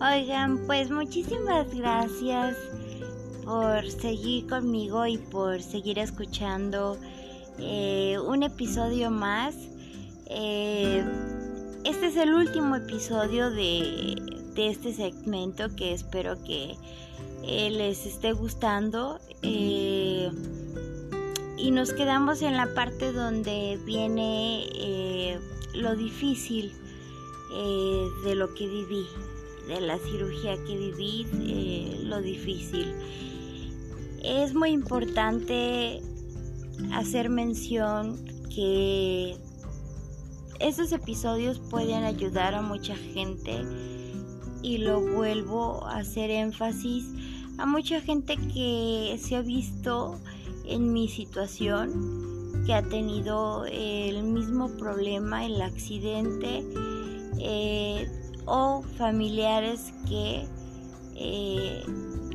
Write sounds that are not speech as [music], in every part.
Oigan, pues muchísimas gracias por seguir conmigo y por seguir escuchando eh, un episodio más. Eh, este es el último episodio de, este segmento que espero que eh, les esté gustando. Y nos quedamos en la parte donde viene lo difícil de lo que viví de la cirugía que viví, eh, lo difícil. Es muy importante hacer mención que estos episodios pueden ayudar a mucha gente y lo vuelvo a hacer énfasis a mucha gente que se ha visto en mi situación, que ha tenido el mismo problema, el accidente. Eh, o familiares que eh,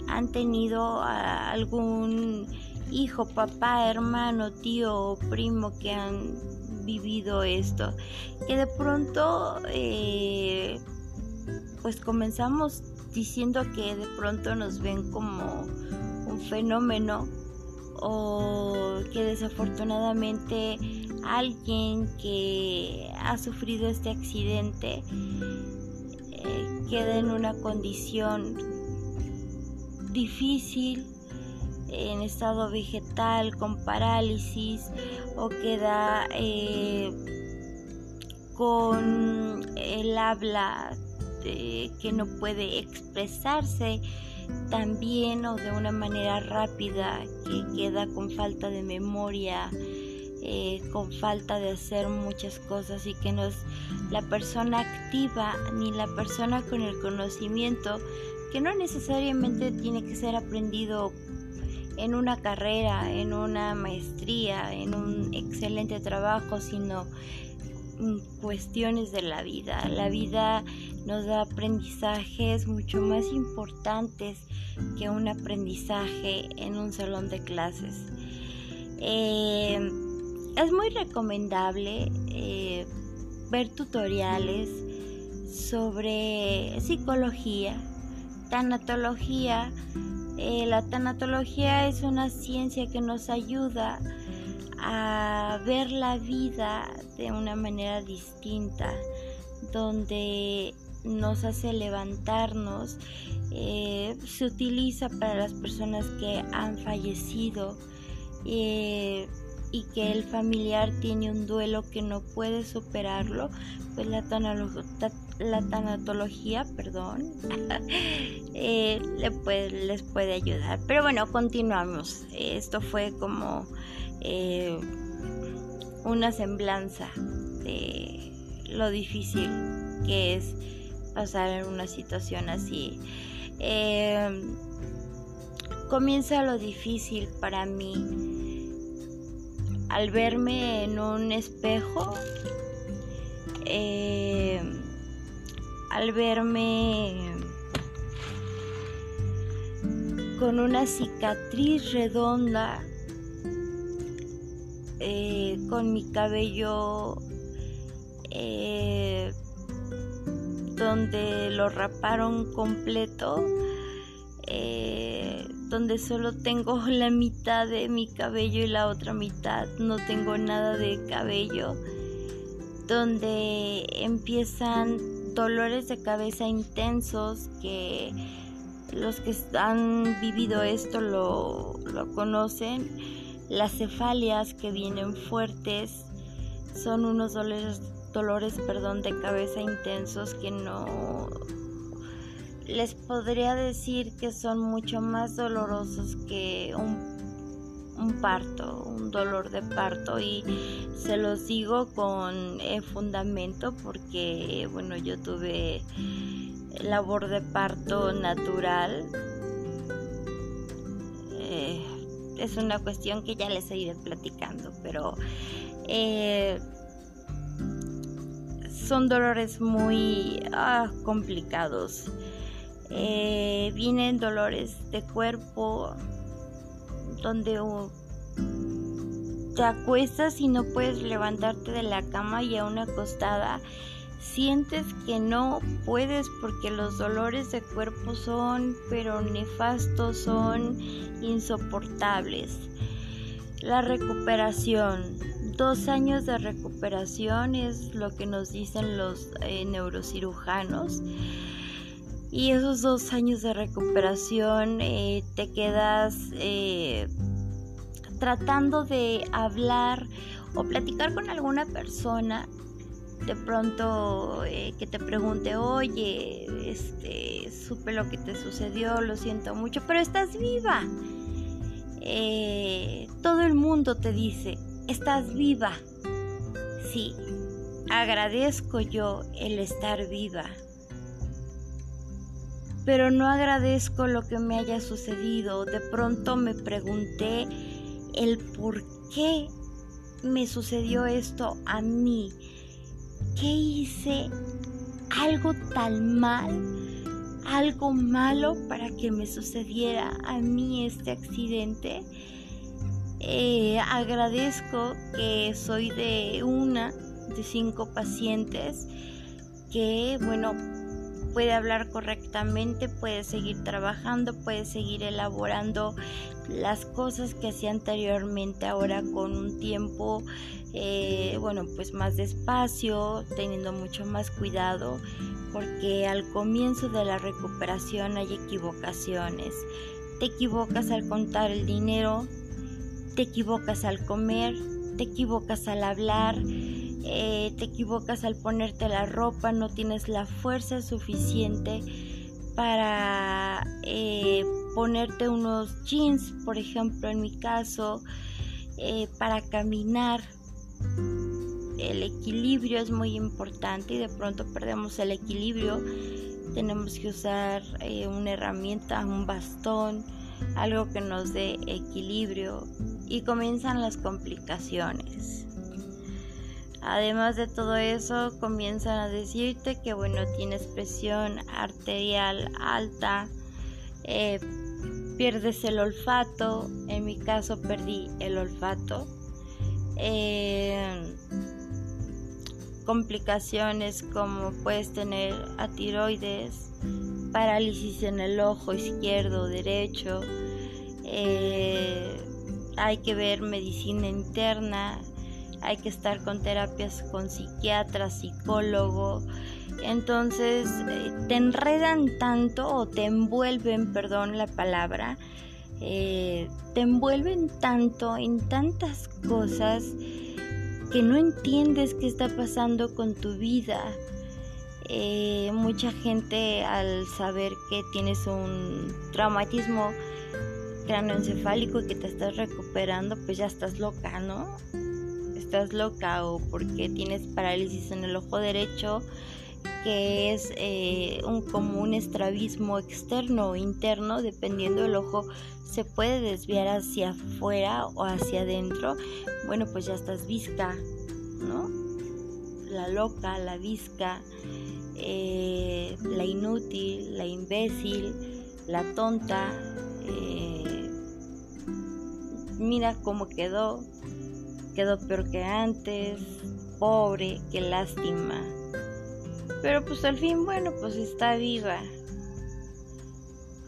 han tenido algún hijo, papá, hermano, tío o primo que han vivido esto, que de pronto eh, pues comenzamos diciendo que de pronto nos ven como un fenómeno o que desafortunadamente alguien que ha sufrido este accidente queda en una condición difícil, en estado vegetal, con parálisis, o queda eh, con el habla que no puede expresarse tan bien o de una manera rápida, que queda con falta de memoria, eh, con falta de hacer muchas cosas y que no es la persona activa ni la persona con el conocimiento que no necesariamente tiene que ser aprendido en una carrera, en una maestría, en un excelente trabajo, sino cuestiones de la vida. La vida nos da aprendizajes mucho más importantes que un aprendizaje en un salón de clases. Eh, es muy recomendable eh, ver tutoriales sobre psicología, tanatología. Eh, la tanatología es una ciencia que nos ayuda a ver la vida de una manera distinta, donde nos hace levantarnos, eh, se utiliza para las personas que han fallecido y que el familiar tiene un duelo que no puede superarlo, pues la, la tanatología, perdón, [laughs] eh, le les puede ayudar. Pero bueno, continuamos. Esto fue como eh, una semblanza de lo difícil que es pasar en una situación así. Eh, comienza lo difícil para mí al verme en un espejo, eh, al verme con una cicatriz redonda, eh, con mi cabello eh, donde lo raparon completo donde solo tengo [laughs] la mitad de mi cabello y la otra mitad no tengo nada de cabello, donde empiezan dolores de cabeza intensos que los que han vivido esto lo, lo conocen, las cefalias que vienen fuertes, son unos dolores, dolores perdón, de cabeza intensos que no les podría decir que son mucho más dolorosos que un, parto, un dolor de parto. Y se los digo con eh, fundamento porque bueno yo tuve labor de parto natural. Eh, es una cuestión que ya les iré platicando pero eh, son dolores muy ah, complicados. Eh, vienen dolores de cuerpo donde te acuestas y no puedes levantarte de la cama y aún acostada. Sientes que no puedes porque los dolores de cuerpo son pero nefastos, son insoportables. La recuperación, dos años de recuperación es lo que nos dicen los eh, neurocirujanos. Y esos dos años de recuperación eh, te quedas eh, tratando de hablar o platicar con alguna persona de pronto que te pregunte, oye, este, supe lo que te sucedió, lo siento mucho, pero estás viva. Todo el mundo te dice, estás viva. Sí, agradezco yo el estar viva. Pero no agradezco lo que me haya sucedido. De pronto me pregunté el por qué me sucedió esto a mí qué hice algo tan mal, algo malo para que me sucediera a mí este accidente. Eh, agradezco que soy de una de cinco pacientes que, bueno, puede hablar correctamente, puede seguir trabajando, puede seguir elaborando las cosas que hacía anteriormente, ahora con un tiempo eh, bueno, pues más despacio, teniendo mucho más cuidado, porque al comienzo de la recuperación hay equivocaciones. Te equivocas al contar el dinero, te equivocas al comer, te equivocas al hablar, eh, te equivocas al ponerte la ropa, no tienes la fuerza suficiente para eh, ponerte unos jeans, por ejemplo, en mi caso, para caminar, el equilibrio es muy importante y de pronto perdemos el equilibrio. Tenemos que usar eh, una herramienta, un bastón, algo que nos dé equilibrio y comienzan las complicaciones. Además de todo eso, comienzan a decirte que bueno, tienes presión arterial alta, eh, pierdes el olfato, en mi caso perdí el olfato eh, complicaciones como puedes tener a tiroides, parálisis en el ojo izquierdo o derecho, eh, hay que ver medicina interna, hay que estar con terapias con psiquiatra, psicólogo. Entonces eh, te enredan tanto o te envuelven, perdón la palabra, eh, te envuelven tanto en tantas cosas que no entiendes qué está pasando con tu vida. Eh, mucha gente al saber que tienes un traumatismo cranoencefálico y que te estás recuperando, pues ya estás loca, ¿no? Estás loca o porque tienes parálisis en el ojo derecho, que es eh, un, como un estrabismo externo o interno, dependiendo del ojo se puede desviar hacia afuera o hacia adentro, bueno, pues ya estás visca, ¿no? La loca, la visca, eh, la inútil, la imbécil, la tonta. Eh, mira cómo quedó, quedó peor que antes, pobre, qué lástima. Pero pues al fin, bueno, pues está viva,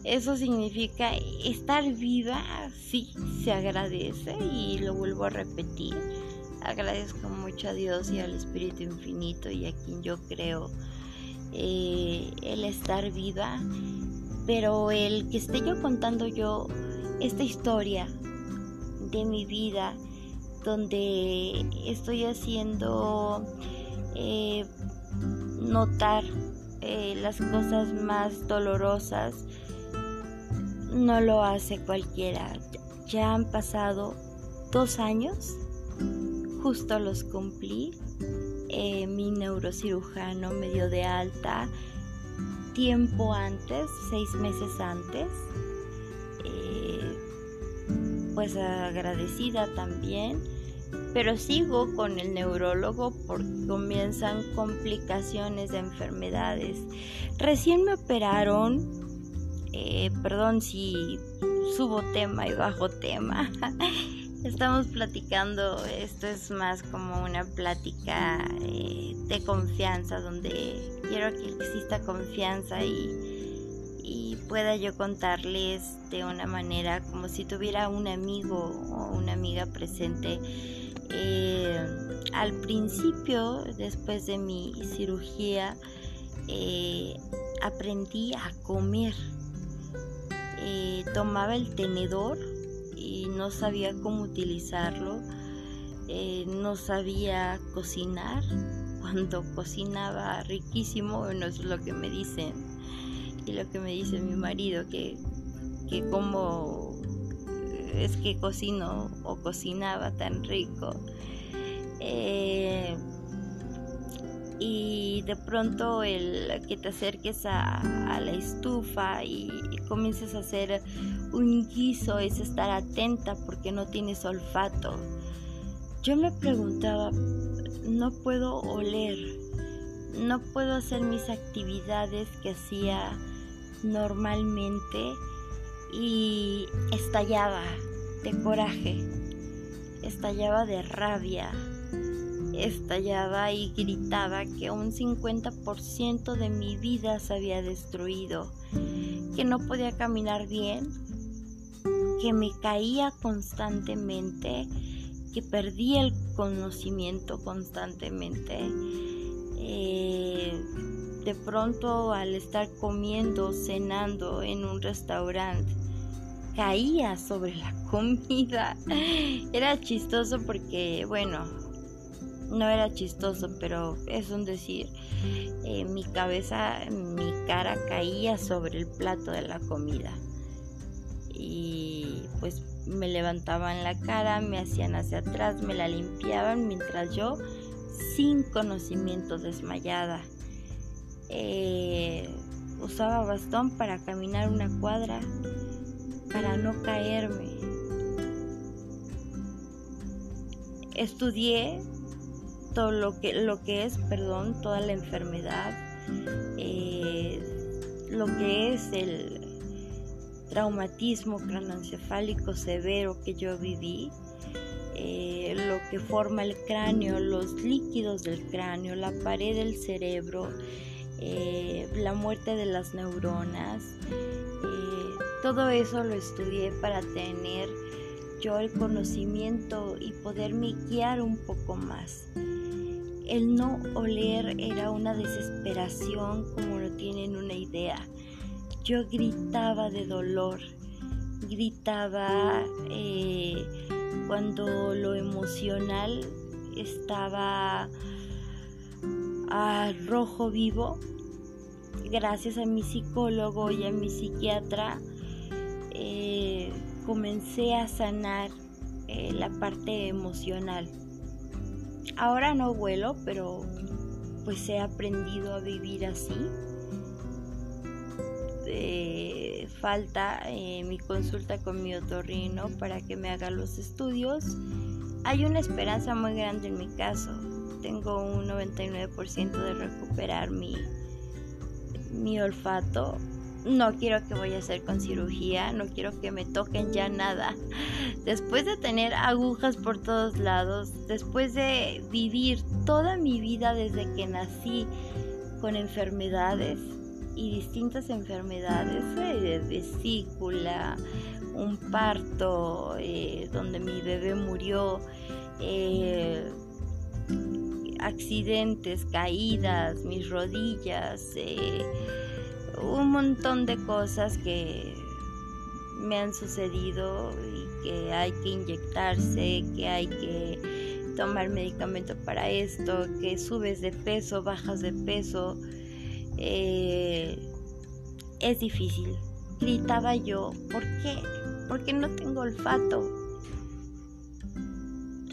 eso significa estar viva, sí, se agradece y lo vuelvo a repetir. Agradezco mucho a Dios y al Espíritu Infinito y a quien yo creo eh, el estar viva, pero el que esté yo contando yo esta historia de mi vida, donde estoy haciendo eh, notar eh, las cosas más dolorosas, no lo hace cualquiera. Ya han pasado dos años, justo los cumplí. Eh, mi neurocirujano me dio de alta tiempo antes, seis meses antes. Pues agradecida también, pero sigo con el neurólogo porque comienzan complicaciones de enfermedades. Recién me operaron eh, perdón si subo tema y bajo tema. [laughs] estamos platicando, esto es más como una plática eh, de confianza, donde quiero que exista confianza y, y pueda yo contarles de una manera como si tuviera un amigo o una amiga presente. Eh, al principio, después de mi cirugía, eh, aprendí a comer. tomaba el tenedor y no sabía cómo utilizarlo, eh, no sabía cocinar. [laughs] Cuando cocinaba riquísimo, bueno, es lo que me dicen y lo que me dice mi marido, que, que como es que cocino o cocinaba tan rico. Eh, y de pronto el que te acerques a, la estufa y, comiences a hacer un guiso es estar atenta porque no tienes olfato. Yo me preguntaba, no puedo oler, no puedo hacer mis actividades que hacía normalmente y estallaba de coraje, estallaba de rabia, estallaba y gritaba que un 50% de mi vida se había destruido, que no podía caminar bien, que me caía constantemente, que perdía el conocimiento constantemente. Eh, de pronto al estar comiendo, cenando en un restaurante, caía sobre la comida. [laughs] Era chistoso porque, bueno, no era chistoso, pero es un decir. Eh, mi cabeza, mi cara caía sobre el plato de la comida. Y pues me levantaban la cara, me hacían hacia atrás, me la limpiaban mientras yo, sin conocimiento, desmayada. Eh, usaba bastón para caminar una cuadra, para no caerme. Estudié todo lo que, lo que es, perdón, toda la enfermedad, eh, lo que es el traumatismo cranoencefálico severo que yo viví, eh, lo que forma el cráneo, los líquidos del cráneo, la pared del cerebro, eh, la muerte de las neuronas. todo eso lo estudié para tener yo el conocimiento y poderme guiar un poco más. El no oler era una desesperación como no tienen una idea. Yo gritaba de dolor, gritaba eh, cuando lo emocional estaba rojo vivo. Gracias a mi psicólogo y a mi psiquiatra eh, comencé a sanar eh, la parte emocional Ahora no vuelo, pero pues he aprendido a vivir así. Eh, falta mi consulta con mi otorrino para que me haga los estudios. Hay una esperanza muy grande en mi caso. Tengo un 99% de recuperar mi, mi olfato no quiero que voy a hacer con cirugía, no quiero que me toquen ya nada. Después de tener agujas por todos lados, después de vivir toda mi vida desde que nací con enfermedades y distintas enfermedades, de vesícula, un parto eh, donde mi bebé murió, eh, accidentes, caídas, mis rodillas, eh, un montón de cosas que me han sucedido y que hay que inyectarse, que hay que tomar medicamento para esto, que subes de peso, bajas de peso. Eh, es difícil. Gritaba yo, ¿por qué? Porque no tengo olfato.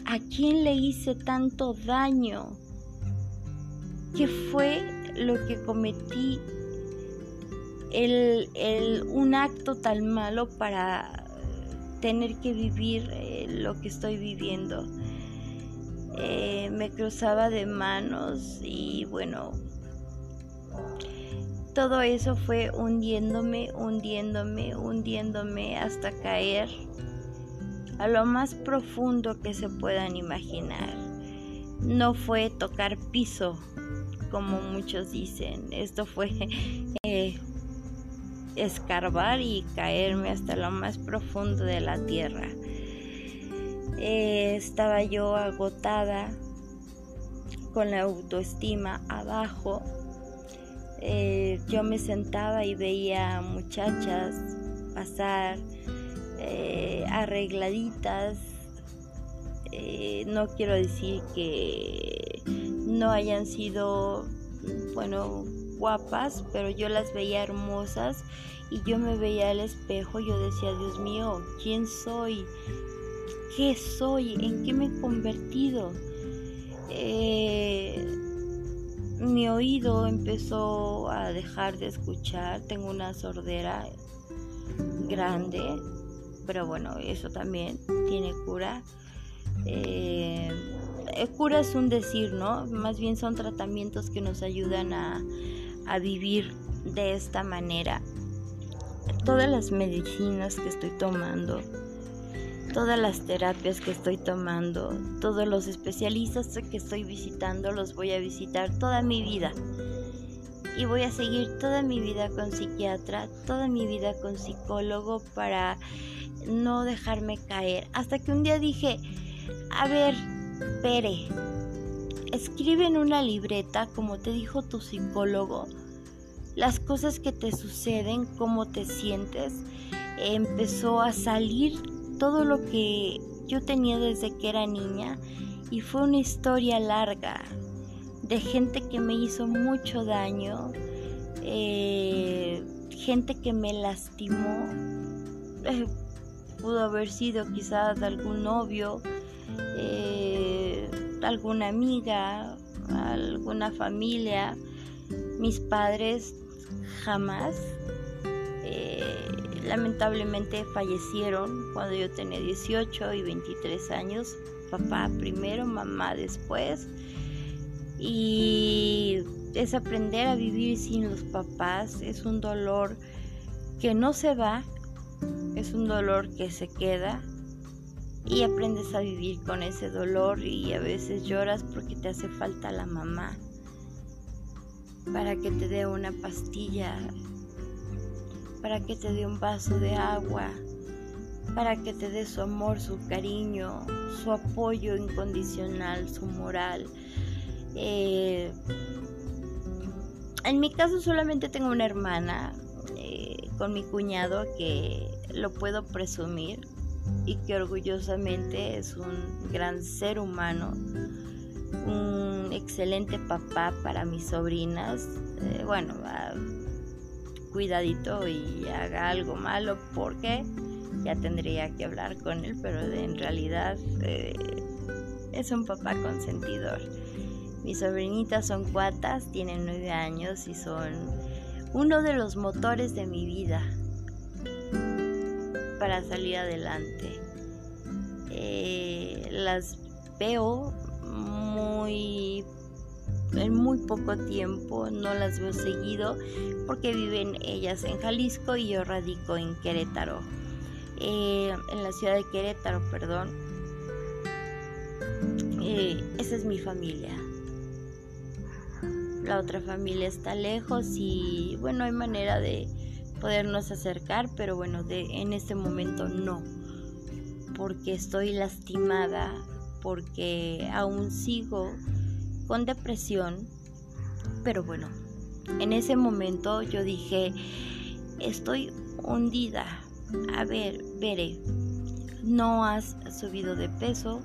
¿A quién le hice tanto daño? ¿Qué fue lo que cometí el, un acto tan malo para tener que vivir eh, lo que estoy viviendo. Eh, me cruzaba de manos y bueno, todo eso fue hundiéndome, hundiéndome, hundiéndome hasta caer, a lo más profundo que se puedan imaginar. No fue tocar piso, como muchos dicen. Esto fue [laughs] eh, escarbar y caerme hasta lo más profundo de la tierra. Eh, estaba yo agotada, con la autoestima abajo. Eh, yo me sentaba y veía muchachas pasar arregladitas. no quiero decir que no hayan sido, bueno, guapas, pero yo las veía hermosas y yo me veía al espejo, yo decía, Dios mío, ¿quién soy? ¿Qué soy? ¿En qué me he convertido? Eh, mi oído empezó a dejar de escuchar, tengo una sordera grande, pero bueno, eso también tiene cura. Eh, cura es un decir, ¿no? Más bien son tratamientos que nos ayudan a, a vivir de esta manera. Todas las medicinas que estoy tomando, todas las terapias que estoy tomando, todos los especialistas que estoy visitando, los voy a visitar toda mi vida. Y voy a seguir toda mi vida con psiquiatra, toda mi vida con psicólogo para no dejarme caer. Hasta que un día dije, a ver, Pere, escribe en una libreta, como te dijo tu psicólogo, las cosas que te suceden, cómo te sientes. Empezó a salir todo lo que yo tenía desde que era niña y fue una historia larga de gente que me hizo mucho daño, eh, gente que me lastimó, eh, pudo haber sido quizás algún novio, eh, alguna amiga, alguna familia, mis padres jamás lamentablemente fallecieron cuando yo tenía 18 y 23 años. Papá primero, mamá después. Y es aprender a vivir sin los papás. Es un dolor que no se va, es un dolor que se queda. Y aprendes a vivir con ese dolor y a veces lloras porque te hace falta la mamá para que te dé una pastilla para que te dé un vaso de agua, para que te dé su amor, su cariño, su apoyo incondicional, su moral. Eh, en mi caso solamente tengo una hermana eh, con mi cuñado que lo puedo presumir y que orgullosamente es un gran ser humano, un excelente papá para mis sobrinas. Eh, bueno, cuidadito y haga algo malo porque ya tendría que hablar con él, pero en realidad eh, es un papá consentidor. Mis sobrinitas son cuatas, tienen nueve años y son uno de los motores de mi vida para salir adelante. Eh, las veo muy en muy poco tiempo, no las veo seguido porque viven ellas en Jalisco y yo radico en Querétaro, eh, en la ciudad de Querétaro, perdón. Eh, esa es mi familia. La otra familia está lejos y bueno, hay manera de podernos acercar, pero bueno, de, en este momento no, porque estoy lastimada, porque aún sigo con depresión, pero bueno, en ese momento yo dije, estoy hundida. A ver, veré, no has subido de peso,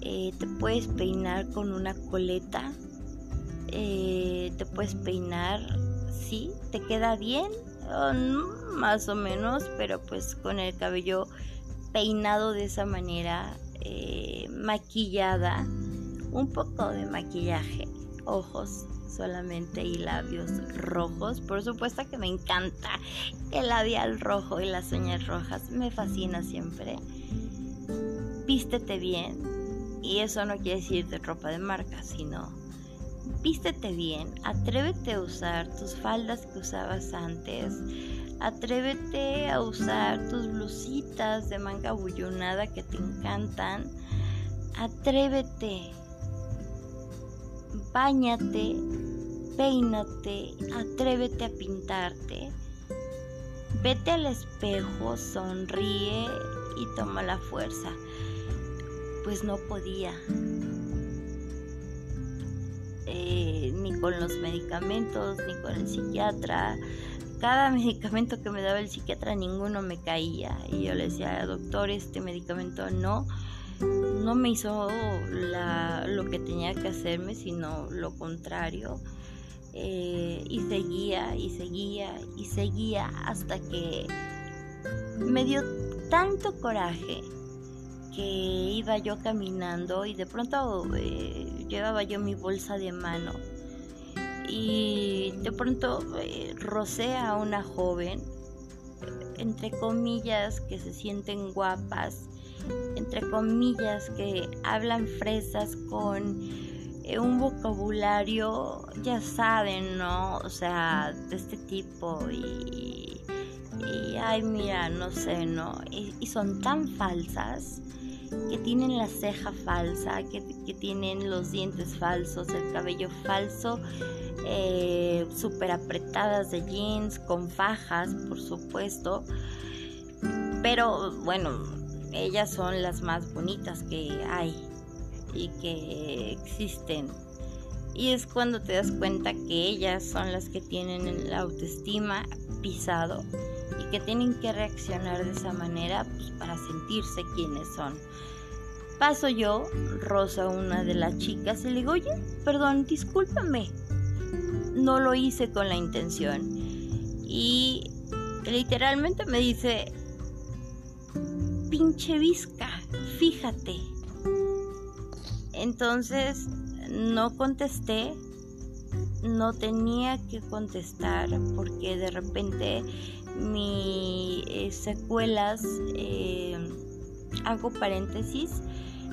eh, te puedes peinar con una coleta, eh, te puedes peinar, sí, te queda bien, más o menos, pero pues con el cabello peinado de esa manera, eh, maquillada un poco de maquillaje, ojos solamente y labios rojos. Por supuesto que me encanta el labial rojo y las uñas rojas, me fascina siempre. Vístete bien, y eso no quiere decir de ropa de marca, sino vístete bien, atrévete a usar tus faldas que usabas antes, Atrévete a usar tus blusitas de manga bullonada que te encantan. Atrévete. Báñate, peínate, atrévete a pintarte. Vete al espejo, sonríe y toma la fuerza. Pues no podía. Eh, ni con los medicamentos, ni con el psiquiatra. Cada [laughs] medicamento que me daba el psiquiatra, ninguno me caía. Y yo le decía, doctor, este medicamento no, no me hizo lo que tenía que hacerme, sino lo contrario. Eh, y seguía y seguía y seguía hasta que me dio tanto coraje que iba yo caminando y de pronto eh, llevaba yo mi bolsa de mano y de pronto eh, rocé a una joven entre comillas que se sienten guapas entre comillas que hablan fresas con eh, un vocabulario, ya saben, ¿no? O sea, de este tipo y, y ay, mira, no sé, ¿no? Y, son tan falsas que tienen la ceja falsa, que, tienen los dientes falsos, el cabello falso, eh, súper apretadas de jeans, con fajas, por supuesto. Pero bueno, ellas son las más bonitas que hay y que existen. Y es cuando te das cuenta que ellas son las que tienen la autoestima pisado y que tienen que reaccionar de esa manera pues, para sentirse quienes son. Paso yo, Rosa, una de las chicas, y le digo, oye, perdón, discúlpame. No lo hice con la intención. Y literalmente me dice, pinche visca, fíjate. Entonces no contesté, no tenía que contestar porque de repente mis eh, secuelas, eh, hago paréntesis,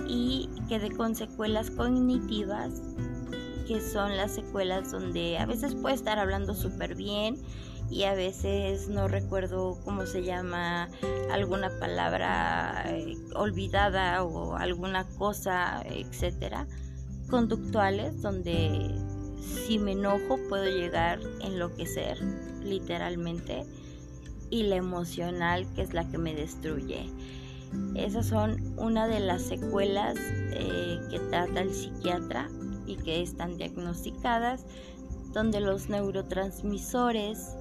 y quedé con secuelas cognitivas, que son las secuelas donde a veces puede estar hablando súper bien y a veces no recuerdo cómo se llama alguna palabra eh, olvidada o alguna cosa, etcétera, conductuales donde si me enojo puedo llegar a enloquecer literalmente y la emocional que es la que me destruye. Esas son una de las secuelas eh, que trata el psiquiatra y que están diagnosticadas, donde los neurotransmisores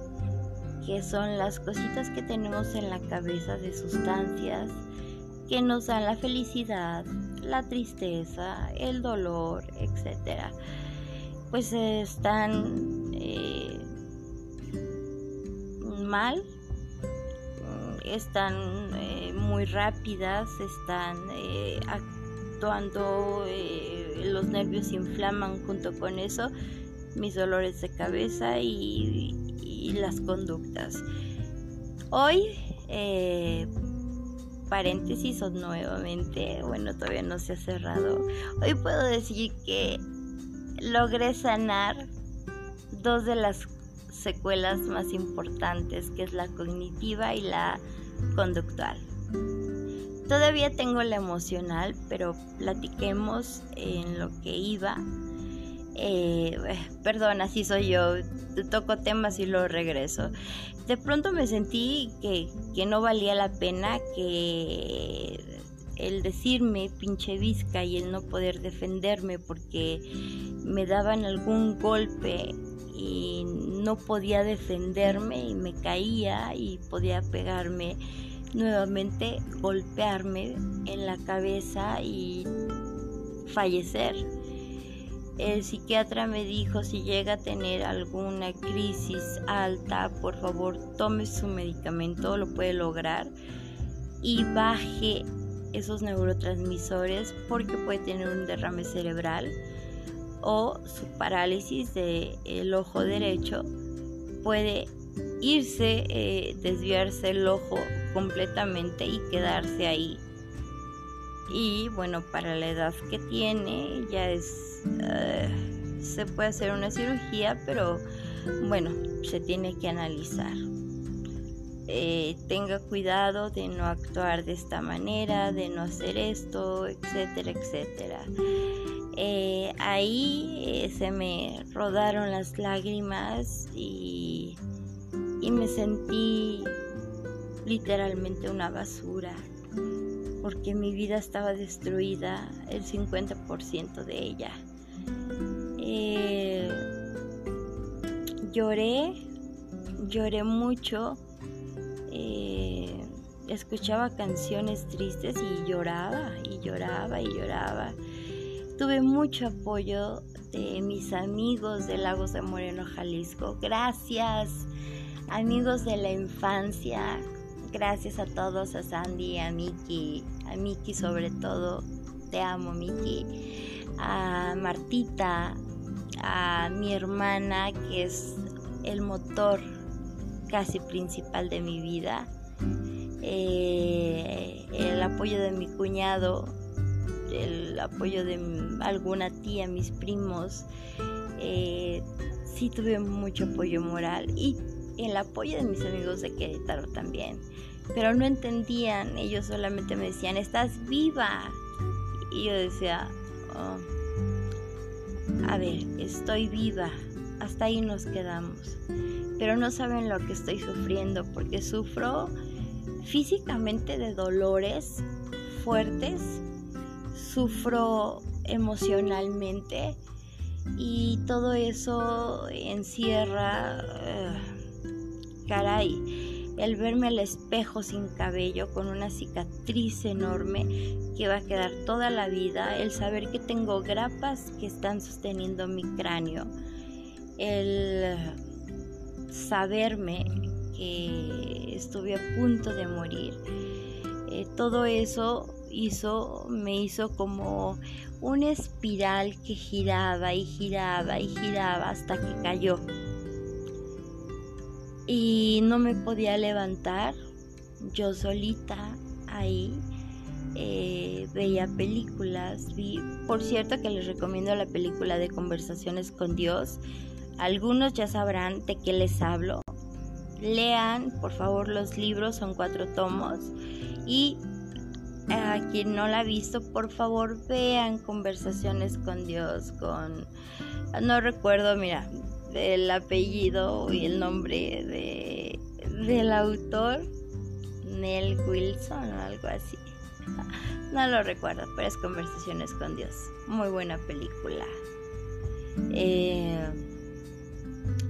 que son las cositas que tenemos en la cabeza de sustancias que nos dan la felicidad, la tristeza, el dolor, etc. Pues están eh, mal, están eh, muy rápidas, están eh, actuando, los nervios inflaman junto con eso, mis dolores de cabeza y, y las conductas. Hoy, eh, paréntesis o nuevamente, bueno, todavía no se ha cerrado. Hoy puedo decir que logré sanar dos de las secuelas más importantes, que es la cognitiva y la conductual. Todavía tengo la emocional, pero platiquemos en lo que iba eh, perdón, así soy yo, toco temas y lo regreso. De pronto me sentí que, que no valía la pena que el decirme pinche visca y el no poder defenderme porque me daban algún golpe y no podía defenderme y me caía y podía pegarme nuevamente, golpearme en la cabeza y fallecer. El psiquiatra me dijo si llega a tener alguna crisis alta, por favor tome su medicamento, lo puede lograr y baje esos neurotransmisores porque puede tener un derrame cerebral o su parálisis del ojo derecho puede irse, eh, desviarse el ojo completamente y quedarse ahí. Y bueno, para la edad que tiene ya es eh, se puede hacer una cirugía, pero bueno, se tiene que analizar. eh, tenga cuidado de no actuar de esta manera, de no hacer esto, etcétera, etcétera. Eh, ahí eh, se me rodaron las lágrimas y, y me sentí literalmente una basura porque mi vida estaba destruida, el 50% de ella. Eh, lloré, lloré mucho, eh, escuchaba canciones tristes y lloraba y lloraba y lloraba. Tuve mucho apoyo de mis amigos de Lagos de Moreno, Jalisco. Gracias, amigos de la infancia. Gracias a todos, a Sandy, a Miki, a Miki sobre todo. Te amo, Miki. A Martita, a mi hermana, que es el motor casi principal de mi vida. Eh, el apoyo de mi cuñado, el apoyo de alguna tía, mis primos. Eh, sí tuve mucho apoyo moral y el apoyo de mis amigos de Querétaro también. Pero no entendían, ellos solamente me decían, estás viva. Y yo decía, oh, a ver, estoy viva, hasta ahí nos quedamos. Pero no saben lo que estoy sufriendo porque sufro físicamente de dolores fuertes, sufro emocionalmente y todo eso encierra, caray, el verme al espejo sin cabello, con una cicatriz enorme que va a quedar toda la vida, el saber que tengo grapas que están sosteniendo mi cráneo, el saberme que estuve a punto de morir, eh, todo eso hizo, me hizo como una espiral que giraba y giraba y giraba hasta que cayó. Y no me podía levantar yo solita ahí eh, veía películas vi por cierto que les recomiendo la película de conversaciones con Dios algunos ya sabrán de qué les hablo. Lean por favor los libros son cuatro tomos y a quien no la ha visto por favor vean conversaciones con Dios con no recuerdo mira el apellido y el nombre de, del autor, Nell Wilson o algo así. [laughs] No lo recuerdo, pero es Conversaciones con Dios. Muy buena película. Eh,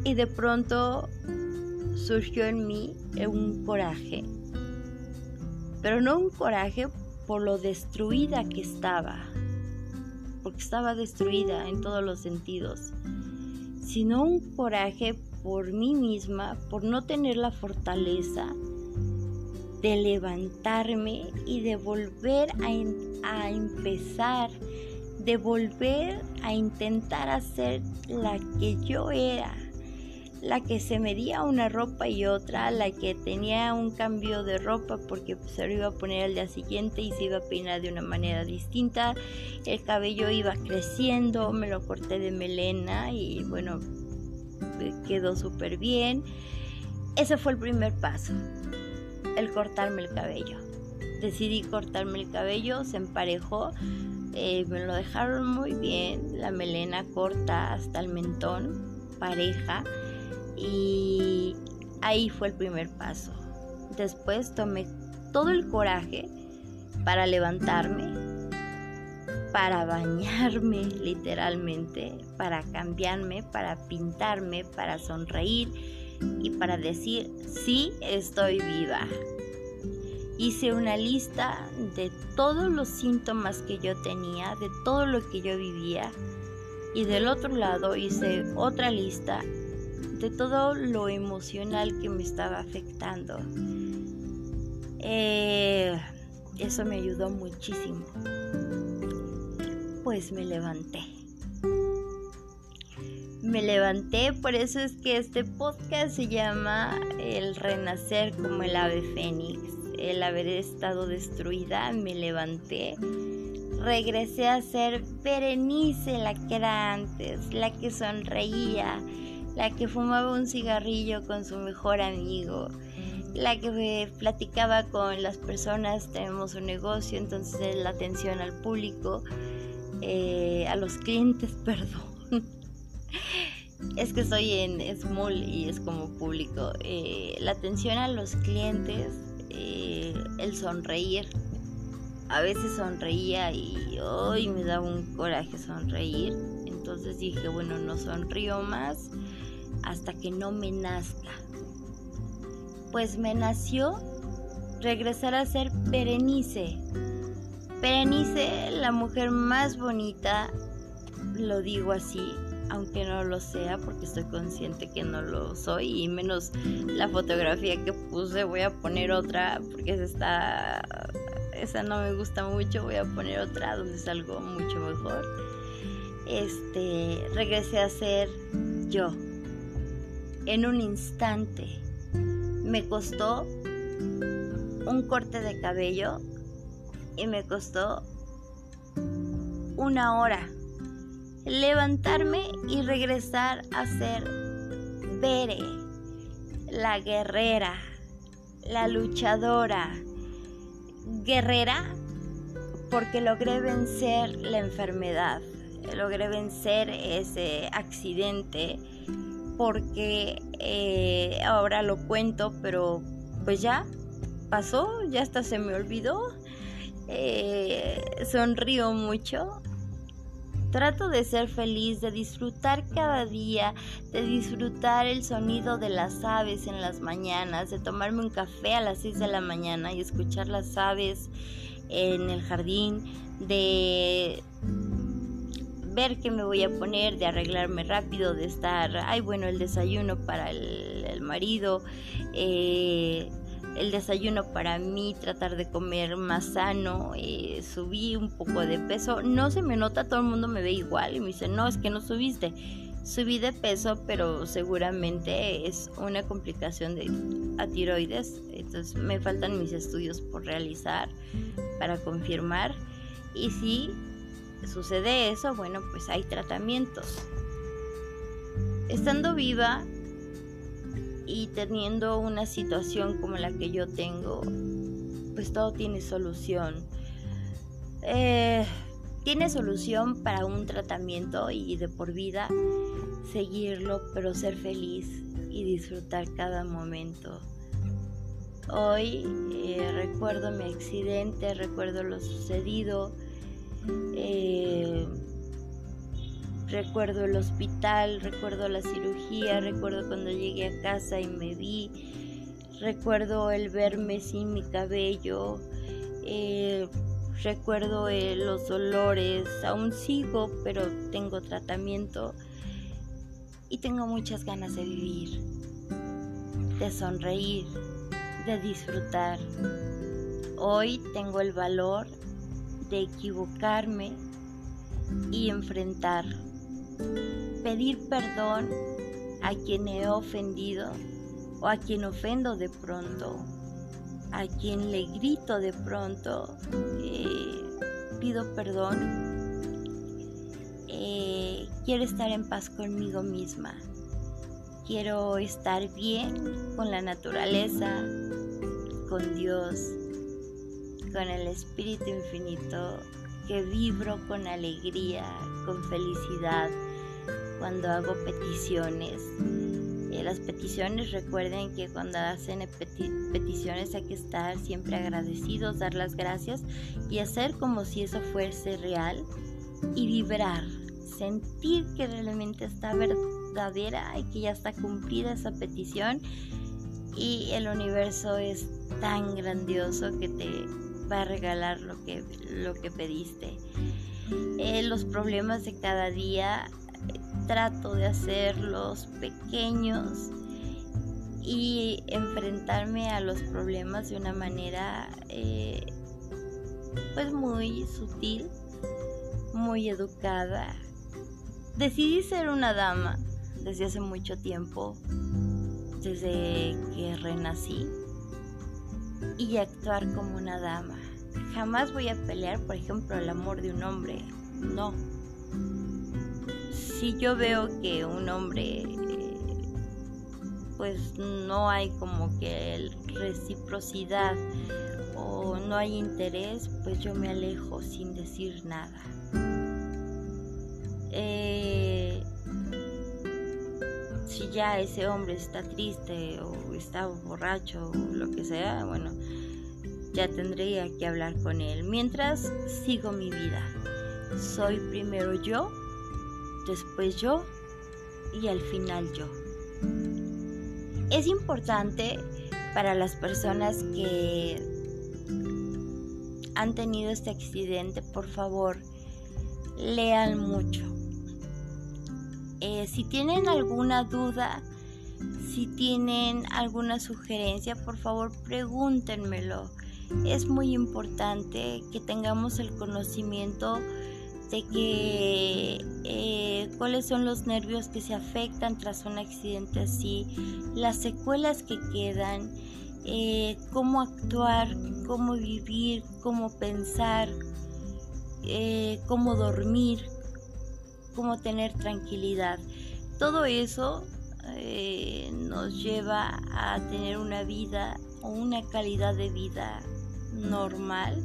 y de pronto surgió en mí un coraje. Pero no un coraje por lo destruida que estaba. Porque estaba destruida en todos los sentidos sino un coraje por mí misma, por no tener la fortaleza de levantarme y de volver a, empezar, de volver a intentar hacer la que yo era, la que se medía una ropa y otra, la que tenía un cambio de ropa porque se lo iba a poner al día siguiente y se iba a peinar de una manera distinta, el cabello iba creciendo, me lo corté de melena y bueno, quedó súper bien. Ese fue el primer paso, el cortarme el cabello. Decidí cortarme el cabello, se emparejó, eh, me lo dejaron muy bien, la melena corta hasta el mentón, pareja, y ahí fue el primer paso. Después tomé todo el coraje para levantarme, para bañarme [laughs] literalmente, para cambiarme, para pintarme, para sonreír y para decir, sí, estoy viva. Hice una lista de todos los síntomas que yo tenía, de todo lo que yo vivía. Y del otro lado hice otra lista de todo lo emocional que me estaba afectando. Eh, eso me ayudó muchísimo pues me levanté. Me levanté, por eso es que este podcast se llama El renacer como el ave fénix. El haber estado destruida, me levanté. Regresé a ser Berenice, la que era antes, la que sonreía, la que fumaba un cigarrillo con su mejor amigo, la que platicaba con las personas, tenemos un negocio, entonces la atención al público, eh, a los clientes, [laughs] perdón. es que estoy en Small y es como público. Eh, la atención a los clientes, eh, el sonreír. A veces sonreía y hoy me daba un coraje sonreír. Entonces dije, bueno, no sonrío más hasta que no me nazca. Pues me nació regresar a ser Berenice. Berenice, la mujer más bonita, lo digo así, aunque no lo sea porque estoy consciente que no lo soy y menos la fotografía que puse voy a poner otra porque esa está esa no me gusta mucho voy a poner otra donde salgo mucho mejor este regresé a ser yo en un instante me costó un corte de cabello y me costó una hora levantarme y regresar a ser Bere, la guerrera, la luchadora. Guerrera porque logré vencer la enfermedad, logré vencer ese accidente, porque eh, ahora lo cuento, pero pues ya pasó, ya hasta se me olvidó. Eh, sonrío mucho Trato de ser feliz, de disfrutar cada día, de disfrutar el sonido de las aves en las mañanas, de tomarme un café a las 6 de la mañana y escuchar las aves en el jardín, de ver qué me voy a poner, de arreglarme rápido, de estar, ay bueno, el desayuno para el, marido, eh, el desayuno para mí, tratar de comer más sano, eh, subí un poco de peso, no se me nota, todo el mundo me ve igual y me dice, no, es que no subiste, subí de peso, pero seguramente es una complicación de a tiroides, entonces me faltan mis estudios por realizar para confirmar. Y si sucede eso, bueno, pues hay tratamientos. Estando viva, y teniendo una situación como la que yo tengo, pues todo tiene solución. Eh, tiene solución para un tratamiento y de por vida seguirlo, pero ser feliz y disfrutar cada momento. Hoy eh, recuerdo mi accidente, recuerdo lo sucedido. Eh, Recuerdo el hospital, recuerdo la cirugía, recuerdo cuando llegué a casa y me vi, recuerdo el verme sin mi cabello, eh, recuerdo eh, los dolores, aún sigo, pero tengo tratamiento y tengo muchas ganas de vivir, de sonreír, de disfrutar. Hoy tengo el valor de equivocarme y enfrentar pedir perdón a quien he ofendido o a quien ofendo de pronto, a quien le grito de pronto, eh, pido perdón. Eh, quiero estar en paz conmigo misma. Quiero estar bien con la naturaleza, con Dios, con el Espíritu Infinito, que vibro con alegría, con felicidad, cuando hago peticiones. Las peticiones, recuerden que cuando hacen peticiones hay que estar siempre agradecidos, dar las gracias y hacer como si eso fuese real y vibrar, sentir que realmente está verdadera y que ya está cumplida esa petición y el universo es tan grandioso que te va a regalar lo que, lo que pediste. Eh, los problemas de cada día trato de hacerlos pequeños y enfrentarme a los problemas de una manera eh, pues muy sutil, muy educada. Decidí ser una dama desde hace mucho tiempo, desde que renací, y actuar como una dama. Jamás voy a pelear, por ejemplo, el amor de un hombre, no si yo veo que un hombre pues no hay como que reciprocidad o no hay interés, pues yo me alejo sin decir nada. Eh, si ya ese hombre está triste o está borracho o lo que sea, bueno, ya tendría que hablar con él. Mientras sigo mi vida, soy primero yo, después yo y al final yo. Es importante para las personas que han tenido este accidente, por favor, lean mucho. Eh, si tienen alguna duda, si tienen alguna sugerencia, por favor pregúntenmelo. Es muy importante que tengamos el conocimiento de que eh, cuáles son los nervios que se afectan tras un accidente así, las secuelas que quedan, eh, cómo actuar, cómo vivir, cómo pensar, eh, cómo dormir, cómo tener tranquilidad. Todo eso nos lleva a tener una vida o una calidad de vida normal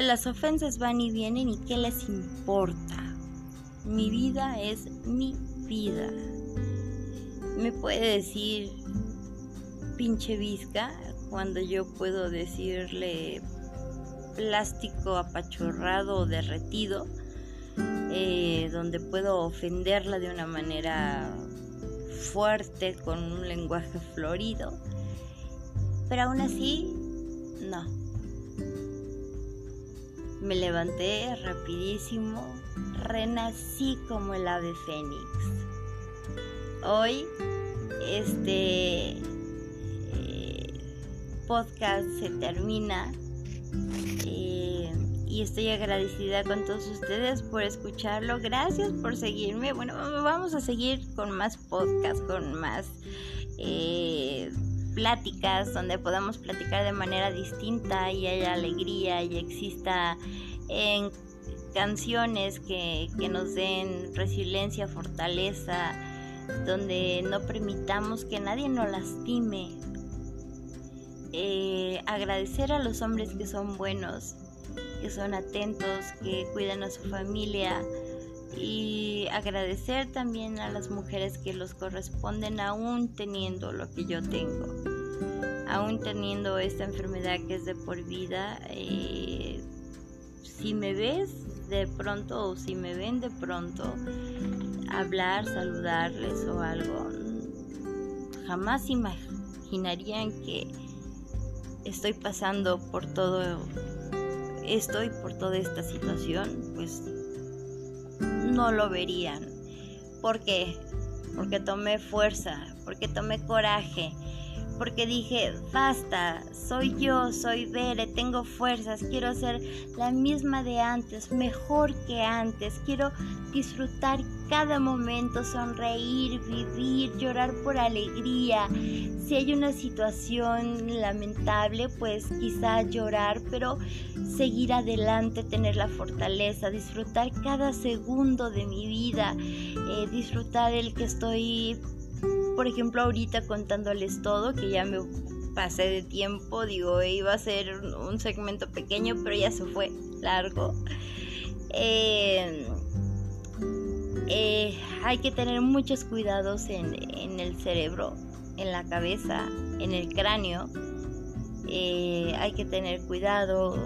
las ofensas van y vienen y qué les importa. Mi vida es mi vida. Me puede decir pinche visca cuando yo puedo decirle plástico apachurrado o derretido, eh, donde puedo ofenderla de una manera fuerte con un lenguaje florido. Pero aún así, no me levanté rapidísimo, renací como el ave fénix. Hoy este eh, podcast se termina eh, y estoy agradecida con todos ustedes por escucharlo. Gracias por seguirme. Bueno, vamos a seguir con más podcasts, con más... Eh, pláticas donde podamos platicar de manera distinta y haya alegría y exista en canciones que, nos den resiliencia, fortaleza, donde no permitamos que nadie nos lastime. Eh, agradecer a los hombres que son buenos, que son atentos, que cuidan a su familia y agradecer también a las mujeres que los corresponden aún teniendo lo que yo tengo, aún teniendo esta enfermedad que es de por vida. Eh, si me ves de pronto o si me ven de pronto, hablar, saludarles o algo, jamás imaginarían que estoy pasando por todo esto y por toda esta situación, pues no lo verían. ¿Por qué? Porque tomé fuerza, porque tomé coraje, porque dije, basta, soy yo, soy Bere, tengo fuerzas, quiero ser la misma de antes, mejor que antes, quiero disfrutar cada momento, sonreír, vivir, llorar por alegría. Si hay una situación lamentable, pues quizá llorar, pero seguir adelante, tener la fortaleza, disfrutar cada segundo de mi vida, eh, disfrutar el que estoy por ejemplo, ahorita contándoles todo, que ya me pasé de tiempo, digo, iba a ser un segmento pequeño, pero ya se fue largo. Eh, eh, hay que tener muchos cuidados en, el cerebro, en la cabeza, en el cráneo. Eh, hay que tener cuidado,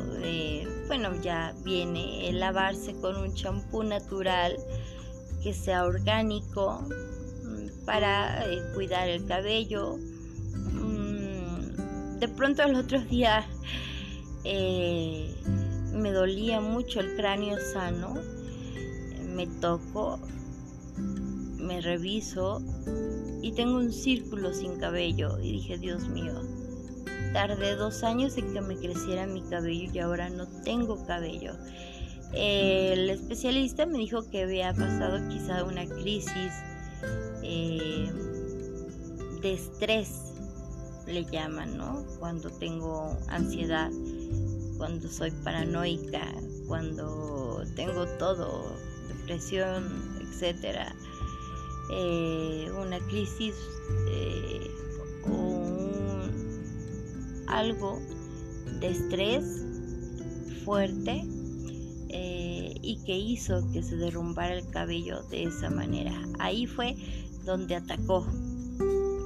bueno, ya viene lavarse con un champú natural que sea orgánico, para eh, cuidar el cabello. Mm, de pronto el otro día eh, me dolía mucho el cráneo sano. Me toco, me reviso y tengo un círculo sin cabello. Y dije, Dios mío, tardé dos años en que me creciera mi cabello y ahora no tengo cabello. El especialista me dijo que había pasado quizá una crisis eh, de estrés, le llaman, ¿no? Cuando tengo ansiedad, cuando soy paranoica, cuando tengo todo, depresión, etcétera. Eh, una crisis eh, algo de estrés fuerte y que hizo que se derrumbara el cabello de esa manera. Ahí fue donde atacó.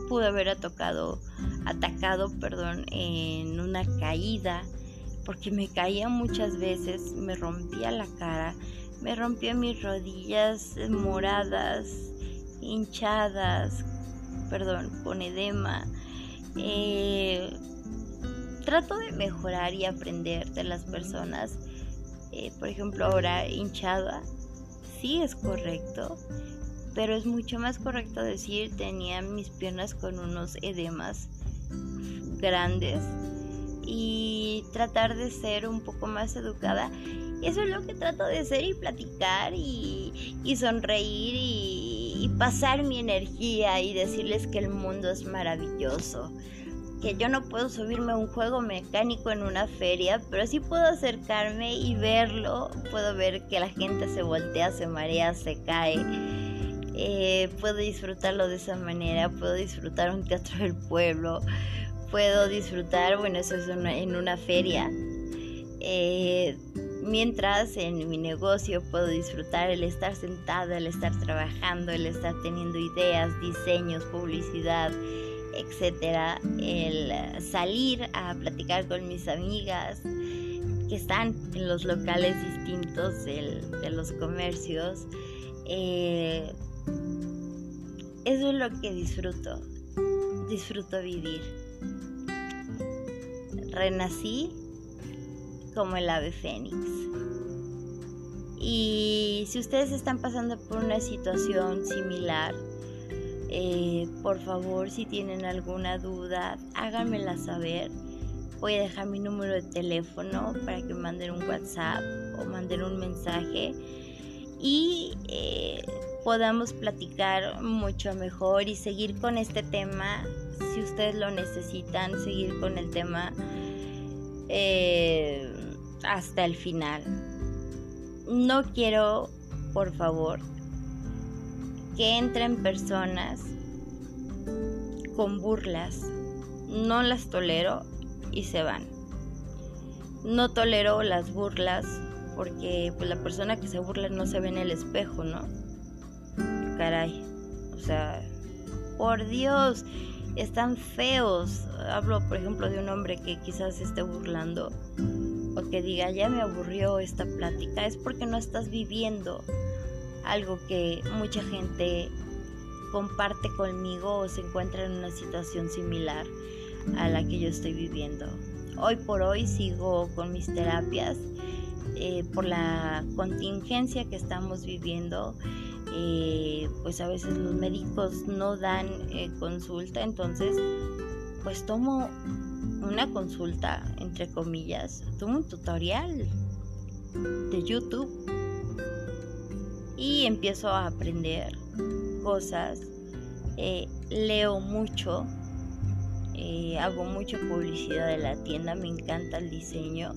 Pudo haber atacado, atacado perdón, en una caída, porque me caía muchas veces, me rompía la cara, me rompía mis rodillas moradas, hinchadas, perdón, con edema. Eh, trato de mejorar y aprender de las personas. Eh, por ejemplo, ahora hinchada, sí es correcto, pero es mucho más correcto decir tenía mis piernas con unos edemas grandes y tratar de ser un poco más educada. Eso es lo que trato de ser y platicar y, sonreír y, y pasar mi energía y decirles que el mundo es maravilloso que yo no puedo subirme a un juego mecánico en una feria, pero sí puedo acercarme y verlo. Puedo ver que la gente se voltea, se marea, se cae. Eh, puedo disfrutarlo de esa manera, puedo disfrutar un teatro del pueblo, puedo disfrutar, bueno, eso es en una feria. Eh, mientras en mi negocio puedo disfrutar el estar sentada, el estar trabajando, el estar teniendo ideas, diseños, publicidad etcétera, el salir a platicar con mis amigas que están en los locales distintos de los comercios. Eh, eso es lo que disfruto, disfruto vivir. Renací como el ave fénix. Y si ustedes están pasando por una situación similar, eh, por favor, si tienen alguna duda, háganmela saber. Voy a dejar mi número de teléfono para que manden un WhatsApp o manden un mensaje y eh, podamos platicar mucho mejor y seguir con este tema si ustedes lo necesitan, seguir con el tema eh, hasta el final. No quiero, por favor, que entren personas con burlas. No las tolero y se van. No tolero las burlas porque pues, la persona que se burla no se ve en el espejo, ¿no? Caray. O sea, por Dios, están feos. Hablo, por ejemplo, de un hombre que quizás esté burlando o que diga, ya me aburrió esta plática. Es porque no estás viviendo algo que mucha gente comparte conmigo o se encuentra en una situación similar a la que yo estoy viviendo. Hoy por hoy sigo con mis terapias eh, por la contingencia que estamos viviendo. Eh, pues a veces los médicos no dan eh, consulta, entonces pues tomo una consulta, entre comillas, tomo un tutorial de YouTube y empiezo a aprender cosas, eh, leo mucho, hago mucha publicidad de la tienda, me encanta el diseño.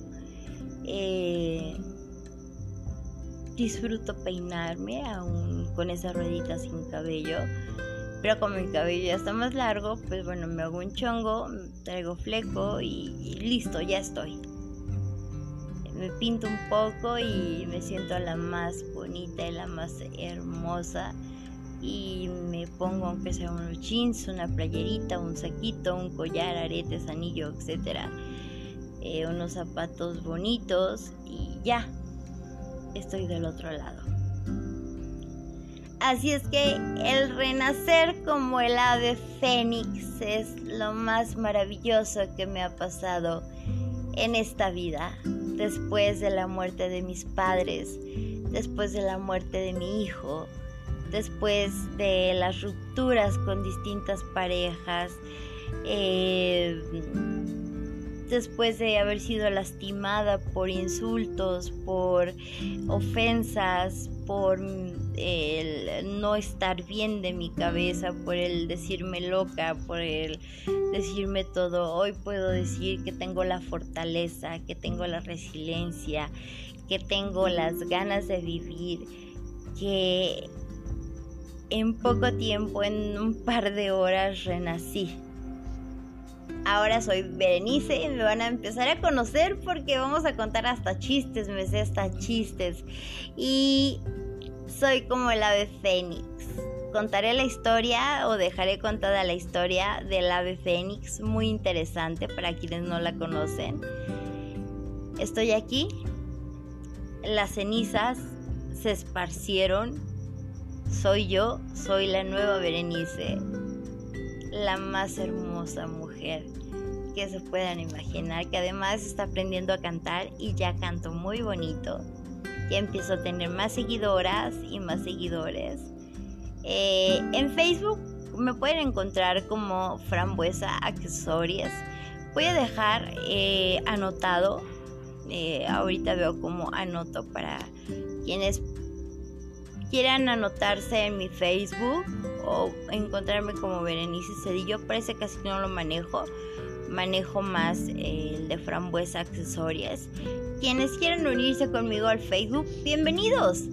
Eh, disfruto peinarme aún con esa ruedita sin cabello. Pero como mi cabello ya está más largo, pues bueno, me hago un chongo, traigo fleco y listo, ya estoy me pinto un poco y me siento la más bonita y la más hermosa y me pongo aunque sea unos jeans, una playerita, un saquito, un collar, aretes, anillo, etcétera, eh, unos zapatos bonitos y ya estoy del otro lado. Así es que el renacer como el ave fénix es lo más maravilloso que me ha pasado en esta vida después de la muerte de mis padres, después de la muerte de mi hijo, después de las rupturas con distintas parejas, eh, después de haber sido lastimada por insultos, por ofensas, por el no estar bien de mi cabeza, por el decirme loca, por el decirme todo. Hoy puedo decir que tengo la fortaleza, que tengo la resiliencia, que tengo las ganas de vivir, que en poco tiempo, en un par de horas, renací. Ahora soy Berenice y me van a empezar a conocer porque vamos a contar hasta chistes, me sé hasta chistes. Y soy como el ave fénix. Contaré la historia o dejaré contada la historia del ave fénix, muy interesante para quienes no la conocen. Estoy aquí, las cenizas se esparcieron, soy yo, soy la nueva Berenice, la más hermosa mujer que se puedan imaginar, que además está aprendiendo a cantar y ya canto muy bonito. Ya empiezo a tener más seguidoras y más seguidores. Eh, en Facebook me pueden encontrar como Frambuesa Accesorias. Voy a dejar eh, anotado, eh, ahorita veo como anoto para quienes quieran anotarse en mi Facebook o encontrarme como Berenice Cedillo, parece casi que no lo manejo. Manejo más el de frambuesa accesorias. Quienes quieran unirse conmigo al Facebook, bienvenidos.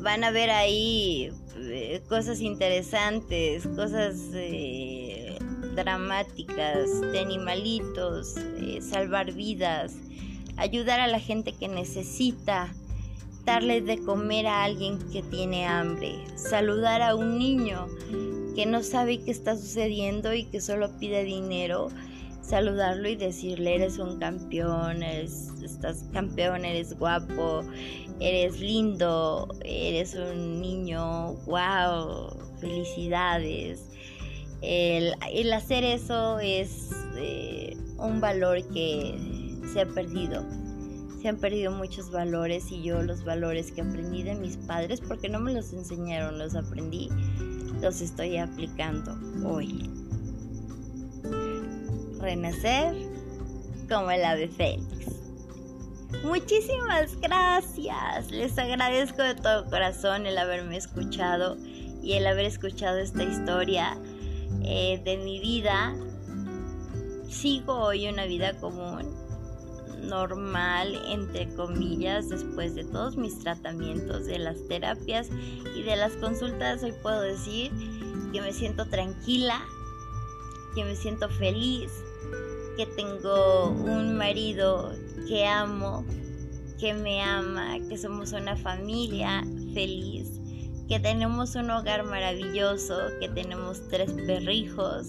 Van a ver ahí eh, cosas interesantes, cosas eh, dramáticas, de animalitos, eh, salvar vidas, ayudar a la gente que necesita darle de comer a alguien que tiene hambre, saludar a un niño que no sabe qué está sucediendo y que solo pide dinero, saludarlo y decirle eres un campeón, eres, estás campeón, eres guapo, eres lindo, eres un niño, wow, felicidades. El, hacer eso es eh, un valor que se ha perdido se han perdido muchos valores y yo los valores que aprendí de mis padres, porque no me los enseñaron, los aprendí, los estoy aplicando hoy. Renacer como el ave fénix. Muchísimas gracias. Les agradezco de todo corazón el haberme escuchado y el haber escuchado esta historia eh, de mi vida. Sigo hoy una vida común normal, entre comillas, después de todos mis tratamientos, de las terapias y de las consultas, hoy puedo decir que me siento tranquila, que me siento feliz, que tengo un marido que amo, que me ama, que somos una familia feliz, que tenemos un hogar maravilloso, que tenemos tres perrijos,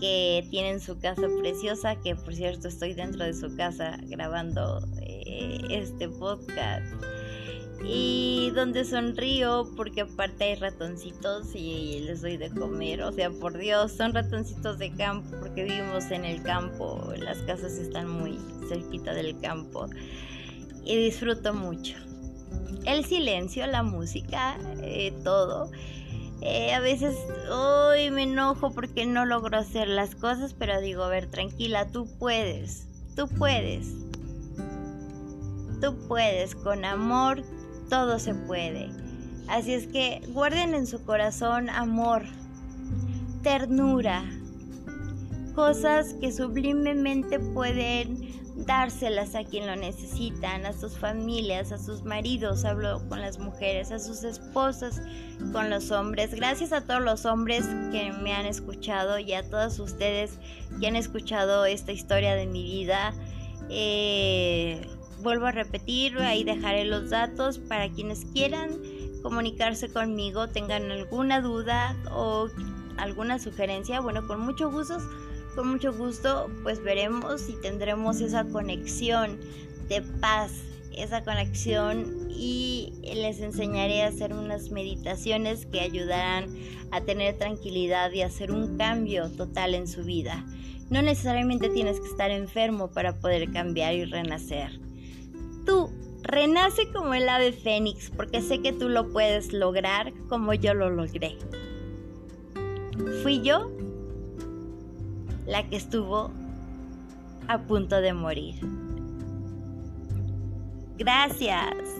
que tienen su casa preciosa, que por cierto estoy dentro de su casa grabando eh, este podcast. Y donde sonrío porque aparte hay ratoncitos y les doy de comer. O sea, por Dios, son ratoncitos de campo porque vivimos en el campo. Las casas están muy cerquita del campo. Y disfruto mucho. El silencio, la música, eh, todo. Eh, a veces hoy me enojo porque no logro hacer las cosas, pero digo, a ver, tranquila, tú puedes, tú puedes. Tú puedes, con amor todo se puede. Así es que guarden en su corazón amor, ternura, cosas que sublimemente pueden dárselas a quien lo necesitan, a sus familias, a sus maridos, hablo con las mujeres, a sus esposas, con los hombres. Gracias a todos los hombres que me han escuchado y a todos ustedes que han escuchado esta historia de mi vida. Eh, vuelvo a repetir, ahí dejaré los datos para quienes quieran comunicarse conmigo, tengan alguna duda o alguna sugerencia. Bueno, con mucho gusto con mucho gusto pues veremos y tendremos esa conexión de paz, esa conexión y les enseñaré a hacer unas meditaciones que ayudarán a tener tranquilidad y hacer un cambio total en su vida. No necesariamente tienes que estar enfermo para poder cambiar y renacer. Tú renace como el ave fénix porque sé que tú lo puedes lograr como yo lo logré. Fui yo la que estuvo a punto de morir. Gracias.